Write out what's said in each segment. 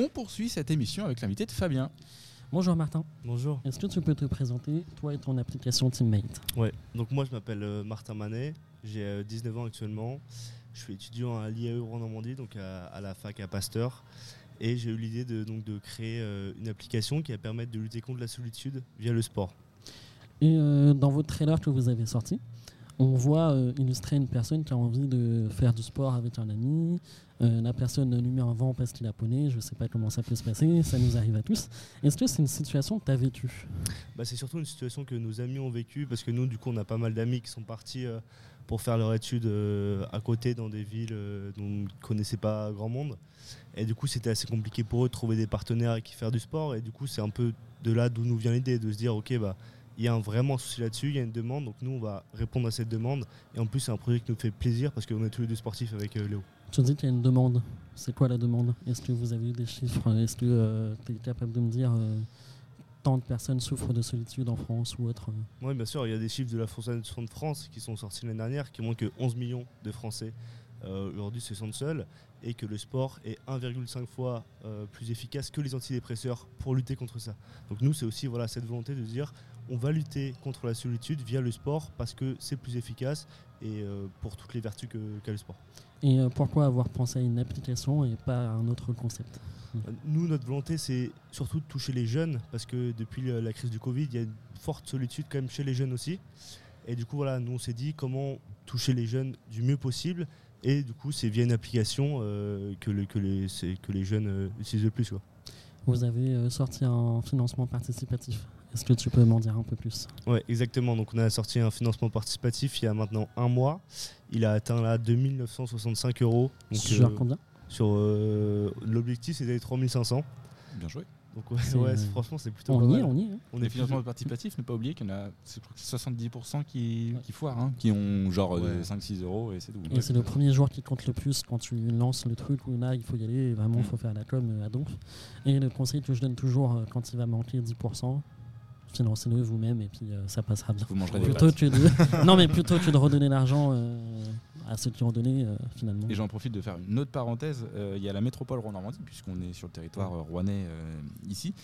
On poursuit cette émission avec l'invité de Fabien. Bonjour Martin. Bonjour. Est-ce que tu peux te présenter, toi et ton application Teammate Ouais, donc moi je m'appelle euh, Martin Manet, j'ai euh, 19 ans actuellement. Je suis étudiant à l'IAE en Normandie, donc à, à la fac à Pasteur. Et j'ai eu l'idée de, donc, de créer euh, une application qui va permettre de lutter contre la solitude via le sport. Et euh, dans votre trailer que vous avez sorti, on voit euh, illustrer une personne qui a envie de faire du sport avec un ami. Euh, la personne lui met un vent parce qu'il a poney. Je ne sais pas comment ça peut se passer. Ça nous arrive à tous. Est-ce que c'est une situation que tu as vécue? Bah, c'est surtout une situation que nos amis ont vécue parce que nous, du coup, on a pas mal d'amis qui sont partis euh, pour faire leur étude à côté dans des villes dont ils ne connaissaient pas grand monde. Et du coup, c'était assez compliqué pour eux de trouver des partenaires avec qui faire du sport. Et du coup, c'est un peu de là d'où nous vient l'idée de se dire, ok, bah, il y a un vraiment un souci là-dessus, il y a une demande, donc nous, on va répondre à cette demande. Et en plus, c'est un projet qui nous fait plaisir parce qu'on est tous les deux sportifs avec euh, Léo. Tu dis qu'il y a une demande. C'est quoi la demande? Est-ce que vous avez eu des chiffres? Est-ce que tu es capable de me dire euh, tant de personnes souffrent de solitude en France ou autre? Euh Oui, bien sûr, il y a des chiffres de la Fondation de France qui sont sortis l'année dernière qui montrent que 11 millions de Français euh, aujourd'hui se sentent seuls et que le sport est 1,5 fois euh, plus efficace que les antidépresseurs pour lutter contre ça. Donc nous, c'est aussi voilà, cette volonté de dire on va lutter contre la solitude via le sport parce que c'est plus efficace et euh, pour toutes les vertus que- qu'a le sport. Et euh, pourquoi avoir pensé à une application et pas à un autre concept? Nous, notre volonté, c'est surtout de toucher les jeunes, parce que depuis la crise du Covid, il y a une forte solitude quand même chez les jeunes aussi. Et du coup, voilà, nous, on s'est dit comment toucher les jeunes du mieux possible. Et du coup, c'est via une application euh, que, le- que les, c'est- que les jeunes euh, utilisent le plus. quoi. Vous avez euh, sorti un financement participatif? Est-ce que tu peux m'en dire un peu plus? Ouais, exactement. Donc, on a sorti un financement participatif il y a maintenant un mois. Il a atteint là 2965 euros. Donc, Sur euh, combien? sur euh, l'objectif, c'est d'aller 3500. Bien joué. Donc, ouais, euh, franchement, c'est plutôt On pas y mal. est, on y est. hein. On Les est financements participatifs, ne pas oublier qu'il y en a c'est- je crois que c'est 70% qui, Ouais. qui foirent, hein, qui ont genre Ouais. 5-6 euros et c'est tout. Et c'est le premier jour qui compte le plus quand tu lances le truc où là il faut y aller, vraiment il Mm. faut faire la com à donf. Et le conseil que je donne toujours quand il va manquer 10%, financez-le vous-même et puis euh, ça passera bien. Vous mangerez des Plutôt pâtes. que de... non mais plutôt que de redonner l'argent euh, à ceux qui ont donné euh, finalement. Et j'en profite de faire une autre parenthèse. Il y a la métropole Rouen-Normandie, puisqu'on est sur le territoire rouennais ici,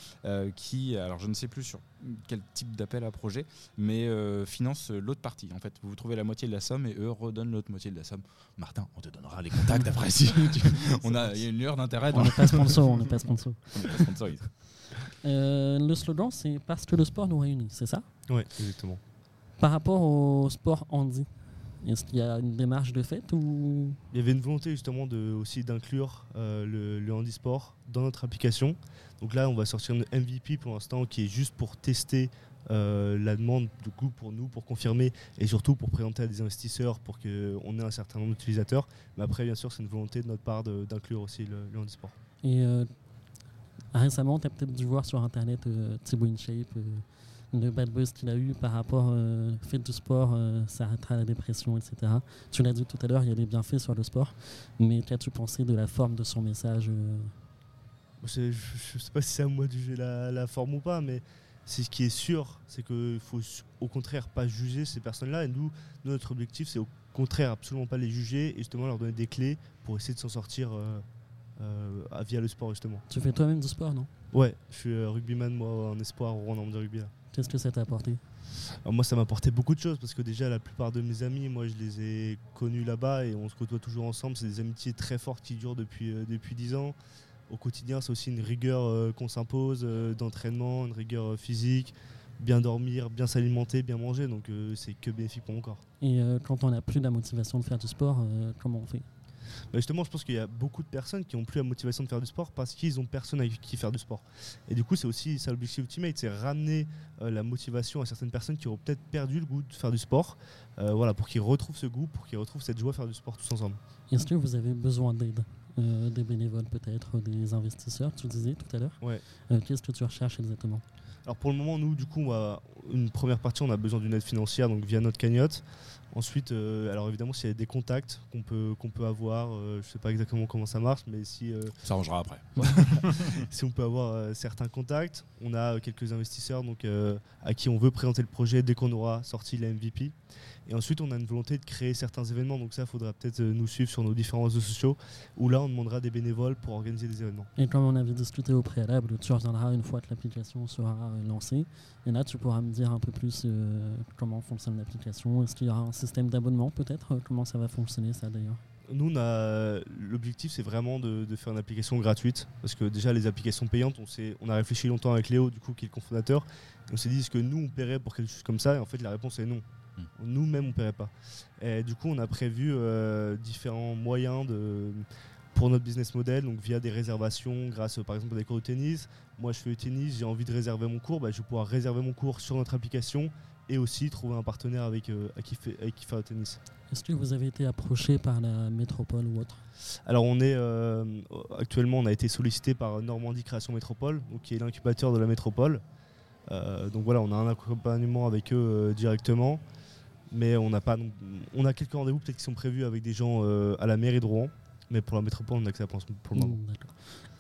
qui, alors je ne sais plus sur quel type d'appel à projet, mais euh, finance euh, l'autre partie. En fait, vous trouvez la moitié de la somme et eux redonnent l'autre moitié de la somme. Martin, on te donnera les contacts après. si tu- on a, il y a une lueur d'intérêt. On dans n'est pas sponsor, on n'est pas sponsor. on est pas sponsorisé. Euh, le slogan c'est parce que le sport nous réunit, c'est ça? Ouais, exactement. Par rapport au sport handi, est-ce qu'il y a une démarche de fait ou? Il y avait une volonté justement de, aussi d'inclure euh, le, le handisport dans notre application. Donc là, on va sortir une MVP pour l'instant qui est juste pour tester euh, la demande du coup pour nous, pour confirmer et surtout pour présenter à des investisseurs pour qu'on ait un certain nombre d'utilisateurs. Mais après, bien sûr, c'est une volonté de notre part d'inclure aussi le, le handisport. Et euh, récemment, tu as peut-être dû voir sur internet Thibaut InShape, le bad buzz qu'il a eu par rapport euh, fait du sport, euh, ça arrêtera la dépression, etc. Tu l'as dit tout à l'heure, il y a des bienfaits sur le sport, mais qu'as-tu pensé de la forme de son message euh, Je ne sais pas si c'est à moi de juger la, la forme ou pas, mais c'est ce qui est sûr, c'est qu'il faut s- au contraire pas juger ces personnes-là. Et nous, notre objectif, c'est au contraire absolument pas les juger et justement leur donner des clés pour essayer de s'en sortir euh, euh, via le sport justement. Tu fais toi-même du sport, non? Ouais, je suis rugbyman, moi, en espoir au Rouen de rugby. Là. Qu'est-ce que ça t'a apporté Alors moi, ça m'a apporté beaucoup de choses parce que déjà, la plupart de mes amis, moi, je les ai connus là-bas et on se côtoie toujours ensemble. C'est des amitiés très fortes qui durent depuis, euh, depuis 10 ans. Au quotidien, c'est aussi une rigueur euh, qu'on s'impose euh, d'entraînement, une rigueur physique, bien dormir, bien s'alimenter, bien manger. Donc, c'est que bénéfique pour mon corps. Et quand on n'a plus la motivation de faire du sport, comment on fait? Bah, justement, je pense qu'il y a beaucoup de personnes qui n'ont plus la motivation de faire du sport parce qu'ils n'ont personne avec qui faire du sport. Et du coup, c'est aussi ça l'objectif Ultimate, c'est ramener euh, la motivation à certaines personnes qui auront peut-être perdu le goût de faire du sport, euh, voilà, pour qu'ils retrouvent ce goût, pour qu'ils retrouvent cette joie à faire du sport tous ensemble. Est-ce que vous avez besoin d'aide Euh, Des bénévoles peut-être, des investisseurs, tu disais tout à l'heure Ouais. Qu'est-ce que tu recherches exactement? Alors pour le moment, nous, du coup, on va- une première partie, on a besoin d'une aide financière, donc via notre cagnotte. Ensuite, euh, alors évidemment, s'il y a des contacts qu'on peut, qu'on peut avoir, euh, je sais pas exactement comment ça marche, mais si, euh, Ça arrangera après. si on peut avoir certains contacts, on a quelques investisseurs donc, à qui on veut présenter le projet dès qu'on aura sorti la MVP. Et ensuite, on a une volonté de créer certains événements. Donc ça, il faudra peut-être euh, nous suivre sur nos différents réseaux sociaux, où là, on demandera des bénévoles pour organiser des événements. Et comme on avait discuté au préalable, tu reviendras une fois que l'application sera euh, lancée. Et là, tu pourras me dire un peu plus euh, comment fonctionne l'application. Est-ce qu'il y aura un système d'abonnement peut-être? Comment ça va fonctionner ça d'ailleurs? Nous, l'objectif, c'est vraiment de, de faire une application gratuite. Parce que déjà, les applications payantes, on, on a réfléchi longtemps avec Léo, du coup, qui est le cofondateur. On s'est dit, est-ce que nous, on paierait pour quelque chose comme ça? Et en fait, la réponse est non. Nous-mêmes, on ne paierait pas. Et du coup, on a prévu euh, différents moyens de, pour notre business model, donc via des réservations, grâce par exemple à des cours de tennis. Moi, je fais du tennis, j'ai envie de réserver mon cours, bah, je vais pouvoir réserver mon cours sur notre application et aussi trouver un partenaire avec, euh, à qui fait, avec qui faire le tennis. Est-ce que vous avez été approché par la métropole ou autre? Alors on est euh, actuellement on a été sollicité par Normandie Création Métropole, donc qui est l'incubateur de la métropole. Euh, donc voilà, on a un accompagnement avec eux directement, mais on n'a pas on a quelques rendez-vous peut-être qui sont prévus avec des gens euh, à la mairie de Rouen, mais pour la métropole on n'a que ça pour le moment. D'accord.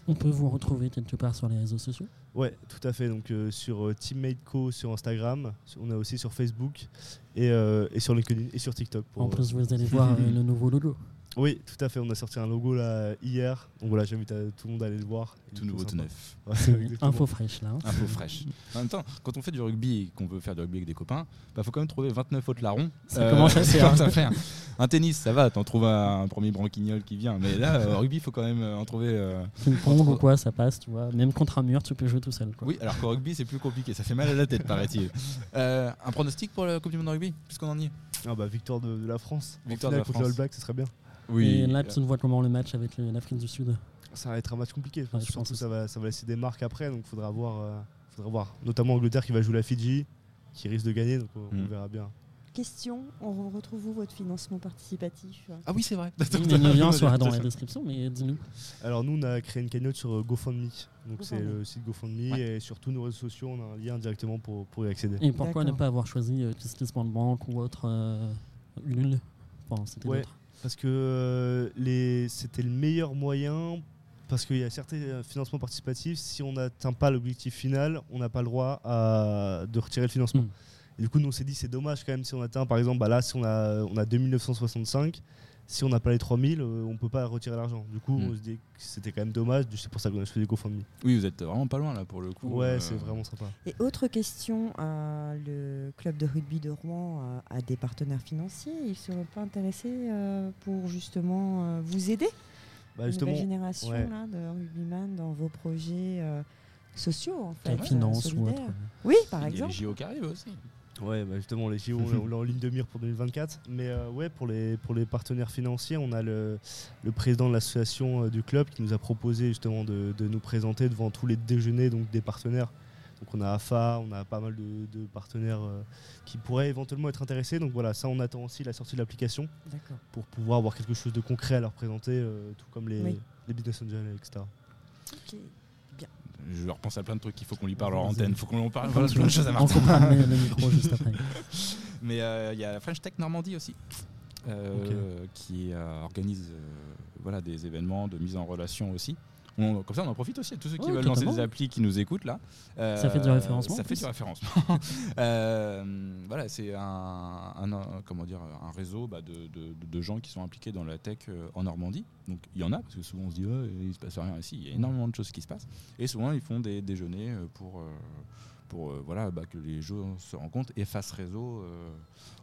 On peut vous retrouver quelque part sur les réseaux sociaux? Ouais, tout à fait. Donc euh, sur euh, Teammate Co sur Instagram, on a aussi sur Facebook et, euh, et sur LinkedIn et sur TikTok. pour, En plus, vous allez voir le nouveau logo. Oui, tout à fait. On a sorti un logo là hier. Donc voilà, j'invite à- tout le monde à aller le voir. Il Tout nouveau, tout neuf. Ouais, info fraîche là. hein. Info fraîche. En même temps, quand on fait du rugby et qu'on veut faire du rugby avec des copains, bah faut quand même trouver 29 autres larrons. Ça commence à c'est faire. commence à faire. Un tennis, ça va, t'en trouves un, un premier branquignol qui vient. Mais là, euh, rugby, il faut quand même euh, en trouver. euh, Ping-pong ou quoi, ça passe, tu vois. Même contre un mur, tu peux jouer tout seul. Quoi. Oui, alors qu'au rugby, c'est plus compliqué. Ça fait mal à la tête, paraît-il. Euh, un pronostic pour la Coupe du Monde de rugby, puisqu'on en y est Ah bah victoire de, de la France. Victoire de la France. All Blacks, ce serait bien. Et là, tu vois comment le match avec l'Afrique du Sud Ça va être un match compliqué. Ouais, je Surtout pense que ça va, ça va laisser des marques après, donc faudra voir. euh, faudra voir. Notamment Angleterre qui va jouer la Fidji, qui risque de gagner, donc on, on Mm. verra bien. Question, on retrouve où votre financement participatif Ah oui, c'est vrai. Oui, mais le lien sera dans la description, mais dis-nous. Alors nous, on a créé une cagnotte sur euh, GoFundMe. Donc c'est le site GoFundMe Ouais. et sur tous nos réseaux sociaux, on a un lien directement pour, pour y accéder. Et pourquoi ne pas avoir choisi euh, Kiss-Kiss Bank ou autre euh, Ulule Bon, c'était Ouais. Parce que euh, les- c'était le meilleur moyen, parce qu'il y a certains euh, financements participatifs, si on n'atteint pas l'objectif final, on n'a pas le droit à- de retirer le financement. Mm. Et du coup, nous on s'est dit c'est dommage quand même si on atteint, par exemple, bah là, si on a, on a 2965, si on n'a pas les 3000, euh, on peut pas retirer l'argent. Du coup, Mm. on se dit que c'était quand même dommage, c'est pour ça qu'on a choisi GoFundMe. Oui, vous êtes vraiment pas loin là pour le coup. Ouais, Euh, c'est vraiment sympa. Et autre question, euh, le club de rugby de Rouen euh, a des partenaires financiers. Ils ne seraient pas intéressés euh, pour justement euh, vous aider, Bah, la justement, nouvelle génération ouais. là, de rugbyman, dans vos projets euh, sociaux en fait, La euh, finance ou autre. Oui, par Il y a les exemple. JO qui arrivent aussi. Ouais, bah justement, les JO, on l'a en ligne de mire pour 2024. Mais euh, ouais, pour les, pour les partenaires financiers, on a le, le président de l'association euh, du club qui nous a proposé justement de, de nous présenter devant tous les déjeuners donc des partenaires. Donc on a AFA, on a pas mal de, de partenaires euh, qui pourraient éventuellement être intéressés. Donc voilà, ça on attend aussi la sortie de l'application pour pouvoir avoir quelque chose de concret à leur présenter, tout comme les, Oui. les business angels, etc. Je repense à plein de trucs qu'il faut qu'on lui parle en antenne. faut qu'on en parle. Voilà, plein de choses à On Martin. comprend le, micro juste après. Mais euh, il y a French Tech Normandie aussi, euh, qui euh, organise voilà, des événements de mise en relation aussi. On- comme ça, on en profite aussi. Tous ceux qui veulent lancer des applis qui nous écoutent là. euh, Ça fait du référencement, Ça fait du référencement. Euh, voilà, c'est un, un- un- comment dire, un réseau bah, de, de- de gens qui sont impliqués dans la tech euh, en Normandie. Donc il y en a, parce que souvent on se dit ouais, il se passe rien ici. Il y a énormément de choses qui se passent. Et souvent ils font des déjeuners pour, pour euh, voilà, bah, que les gens se rencontrent et fassent réseau euh,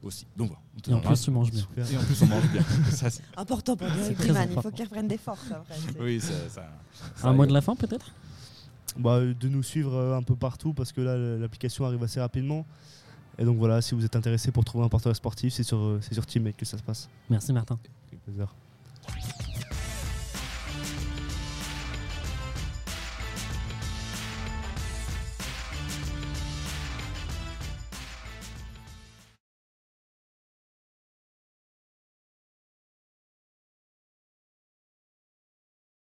aussi. Donc voilà. on Et en plus, tu manges bien. Et en plus, on mange bien. Ça, Important pour très rugbyman, il faut qu'ils reprennent des forces après. oui, ça, ça- ça Un mot de la fin peut-être? Bah, de nous suivre euh, un peu partout parce que là l'application arrive assez rapidement. Et donc voilà, si vous êtes intéressé pour trouver un partenaire sportif, c'est sur, c'est sur Teammate que ça se passe. Merci Martin. Avec plaisir.